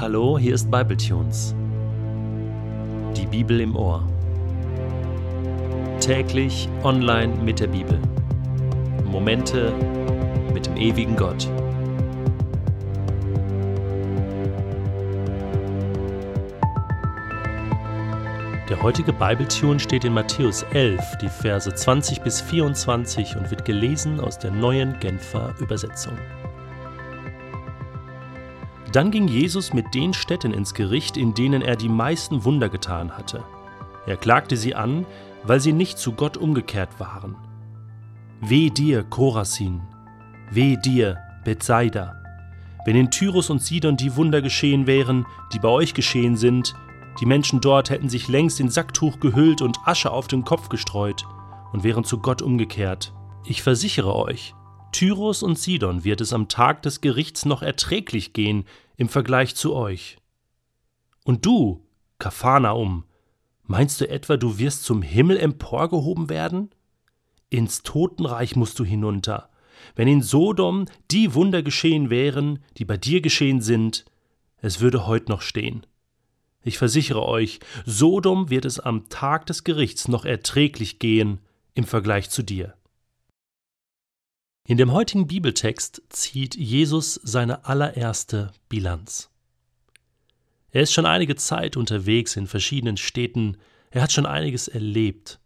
Hallo, hier ist Bibletunes. Die Bibel im Ohr. Täglich online mit der Bibel. Momente mit dem ewigen Gott. Der heutige Bibletune steht in Matthäus 11, die Verse 20 bis 24 und wird gelesen aus der neuen Genfer Übersetzung. Dann ging Jesus mit den Städten ins Gericht, in denen er die meisten Wunder getan hatte. Er klagte sie an, weil sie nicht zu Gott umgekehrt waren. Weh dir, Korasin! Weh dir, Bethsaida! Wenn in Tyrus und Sidon die Wunder geschehen wären, die bei euch geschehen sind, die Menschen dort hätten sich längst in Sacktuch gehüllt und Asche auf den Kopf gestreut und wären zu Gott umgekehrt. Ich versichere euch, Tyrus und Sidon wird es am Tag des Gerichts noch erträglich gehen im Vergleich zu euch. Und du, Kaphanaum, meinst du etwa, du wirst zum Himmel emporgehoben werden? Ins Totenreich musst du hinunter. Wenn in Sodom die Wunder geschehen wären, die bei dir geschehen sind, es würde heut noch stehen. Ich versichere euch, Sodom wird es am Tag des Gerichts noch erträglich gehen im Vergleich zu dir. In dem heutigen Bibeltext zieht Jesus seine allererste Bilanz. Er ist schon einige Zeit unterwegs in verschiedenen Städten, er hat schon einiges erlebt.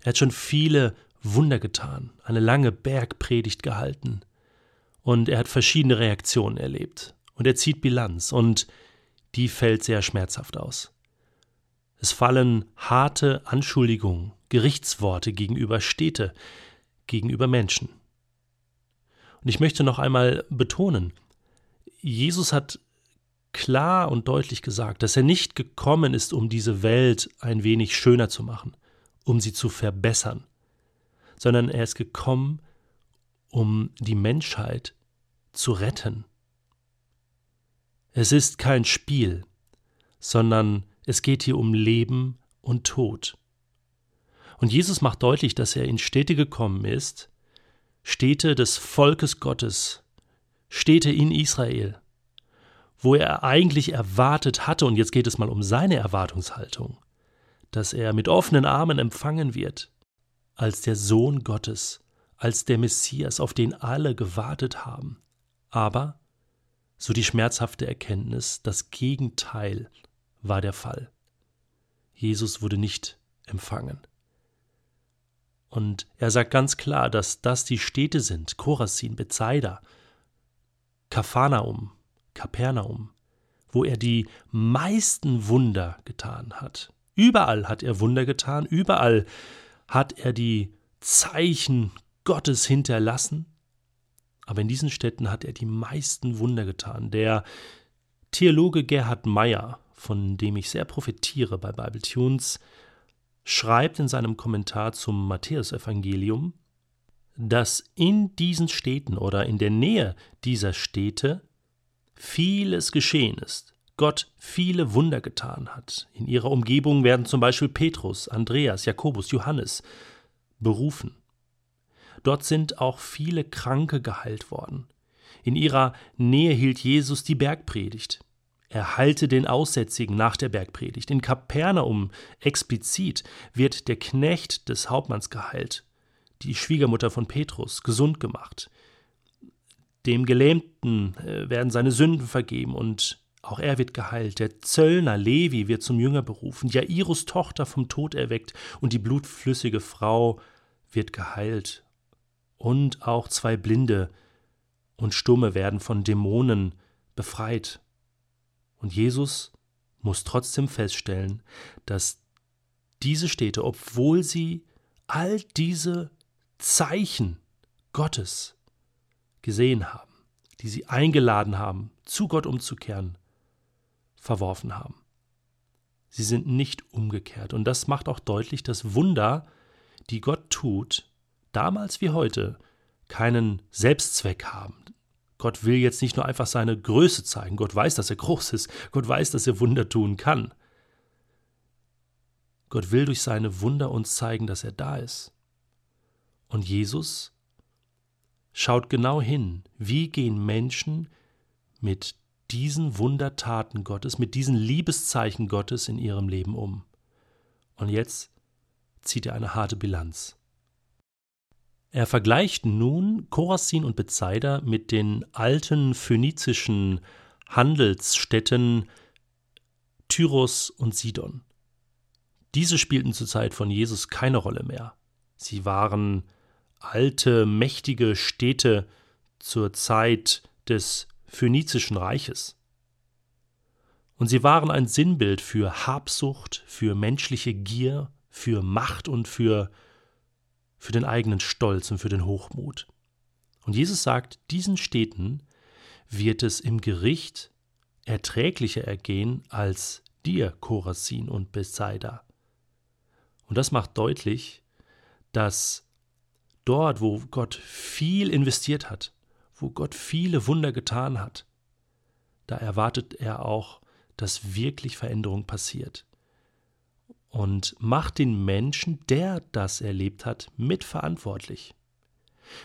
Er hat schon viele Wunder getan, eine lange Bergpredigt gehalten und er hat verschiedene Reaktionen erlebt. Und er zieht Bilanz und die fällt sehr schmerzhaft aus. Es fallen harte Anschuldigungen, Gerichtsworte gegenüber Städte, gegenüber Menschen. Und ich möchte noch einmal betonen, Jesus hat klar und deutlich gesagt, dass er nicht gekommen ist, um diese Welt ein wenig schöner zu machen, um sie zu verbessern, sondern er ist gekommen, um die Menschheit zu retten. Es ist kein Spiel, sondern es geht hier um Leben und Tod. Und Jesus macht deutlich, dass er in Städte gekommen ist, Städte des Volkes Gottes, Städte in Israel, wo er eigentlich erwartet hatte, und jetzt geht es mal um seine Erwartungshaltung, dass er mit offenen Armen empfangen wird, als der Sohn Gottes, als der Messias, auf den alle gewartet haben. Aber, so die schmerzhafte Erkenntnis, das Gegenteil war der Fall. Jesus wurde nicht empfangen. Und er sagt ganz klar, dass das die Städte sind, Chorazin, Bethsaida, Kaphanaum, Kapernaum, wo er die meisten Wunder getan hat. Überall hat er Wunder getan, überall hat er die Zeichen Gottes hinterlassen, aber in diesen Städten hat er die meisten Wunder getan. Der Theologe Gerhard Meyer, von dem ich sehr profitiere bei Bible Tunes, schreibt in seinem Kommentar zum Matthäusevangelium, dass in diesen Städten oder in der Nähe dieser Städte vieles geschehen ist. Gott viele Wunder getan hat. In ihrer Umgebung werden zum Beispiel Petrus, Andreas, Jakobus, Johannes berufen. Dort sind auch viele Kranke geheilt worden. In ihrer Nähe hielt Jesus die Bergpredigt. Er heilte den Aussätzigen nach der Bergpredigt. In Kapernaum explizit wird der Knecht des Hauptmanns geheilt, die Schwiegermutter von Petrus gesund gemacht. Dem Gelähmten äh, werden seine Sünden vergeben und auch er wird geheilt. Der Zöllner Levi wird zum Jünger berufen. Jairus Tochter vom Tod erweckt und die blutflüssige Frau wird geheilt. Und auch zwei Blinde und Stumme werden von Dämonen befreit. Und Jesus muss trotzdem feststellen, dass diese Städte, obwohl sie all diese Zeichen Gottes gesehen haben, die sie eingeladen haben, zu Gott umzukehren, verworfen haben. Sie sind nicht umgekehrt. Und das macht auch deutlich, dass Wunder, die Gott tut, damals wie heute, keinen Selbstzweck haben. Gott will jetzt nicht nur einfach seine Größe zeigen. Gott weiß, dass er groß ist. Gott weiß, dass er Wunder tun kann. Gott will durch seine Wunder uns zeigen, dass er da ist. Und Jesus schaut genau hin, wie gehen Menschen mit diesen Wundertaten Gottes, mit diesen Liebeszeichen Gottes in ihrem Leben um. Und jetzt zieht er eine harte Bilanz. Er vergleicht nun Chorazin und Bethsaida mit den alten phönizischen Handelsstädten Tyros und Sidon. Diese spielten zur Zeit von Jesus keine Rolle mehr. Sie waren alte, mächtige Städte zur Zeit des phönizischen Reiches. Und sie waren ein Sinnbild für Habsucht, für menschliche Gier, für Macht und für, für den eigenen Stolz und für den Hochmut. Und Jesus sagt, diesen Städten wird es im Gericht erträglicher ergehen als dir, Korasin und Bethsaida. Und das macht deutlich, dass dort, wo Gott viel investiert hat, wo Gott viele Wunder getan hat, da erwartet er auch, dass wirklich Veränderung passiert. Und macht den Menschen, der das erlebt hat, mitverantwortlich.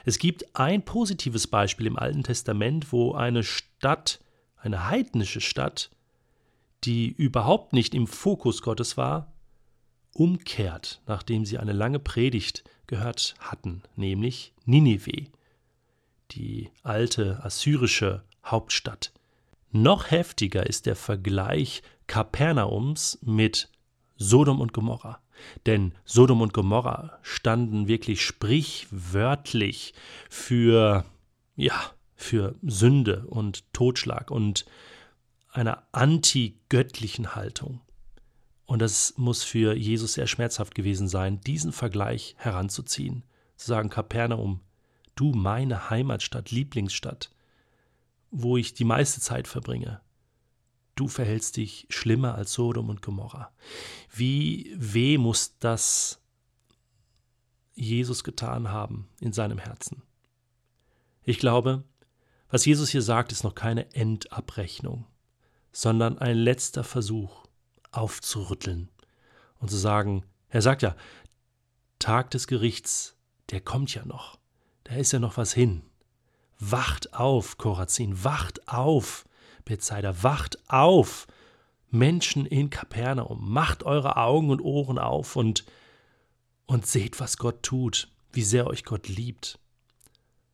Es gibt ein positives Beispiel im Alten Testament, wo eine Stadt, eine heidnische Stadt, die überhaupt nicht im Fokus Gottes war, umkehrt, nachdem sie eine lange Predigt gehört hatten, nämlich Ninive, die alte assyrische Hauptstadt. Noch heftiger ist der Vergleich Kapernaums mit Sodom und Gomorra. Denn Sodom und Gomorra standen wirklich sprichwörtlich für, ja, für Sünde und Totschlag und einer antigöttlichen Haltung. Und das muss für Jesus sehr schmerzhaft gewesen sein, diesen Vergleich heranzuziehen. Zu sagen, Kapernaum, du meine Heimatstadt, Lieblingsstadt, wo ich die meiste Zeit verbringe, du verhältst dich schlimmer als Sodom und Gomorra. Wie weh muss das Jesus getan haben in seinem Herzen? Ich glaube, was Jesus hier sagt, ist noch keine Endabrechnung, sondern ein letzter Versuch, aufzurütteln und zu sagen, er sagt ja, Tag des Gerichts, der kommt ja noch, da ist ja noch was hin. Wacht auf, Korazin, wacht auf, Bethsaida, wacht auf, Menschen in Kapernaum, macht eure Augen und Ohren auf und, und seht, was Gott tut, wie sehr euch Gott liebt.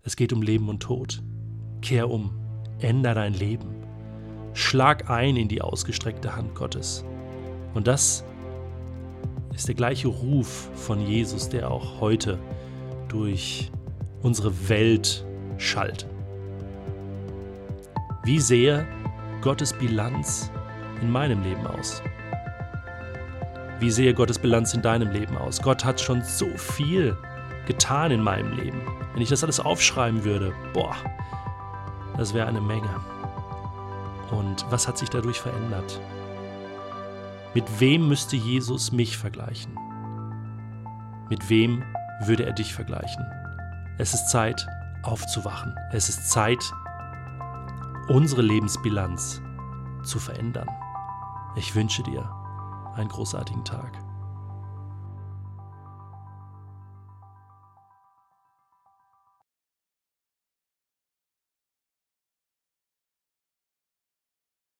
Es geht um Leben und Tod. Kehr um, änder dein Leben. Schlag ein in die ausgestreckte Hand Gottes. Und das ist der gleiche Ruf von Jesus, der auch heute durch unsere Welt schallt. Wie sehe Gottes Bilanz in meinem Leben aus? Wie sehe Gottes Bilanz in deinem Leben aus? Gott hat schon so viel getan in meinem Leben. Wenn ich das alles aufschreiben würde, boah, das wäre eine Menge. Und was hat sich dadurch verändert? Mit wem müsste Jesus mich vergleichen? Mit wem würde er dich vergleichen? Es ist Zeit, aufzuwachen. Es ist Zeit, unsere Lebensbilanz zu verändern. Ich wünsche dir einen großartigen Tag.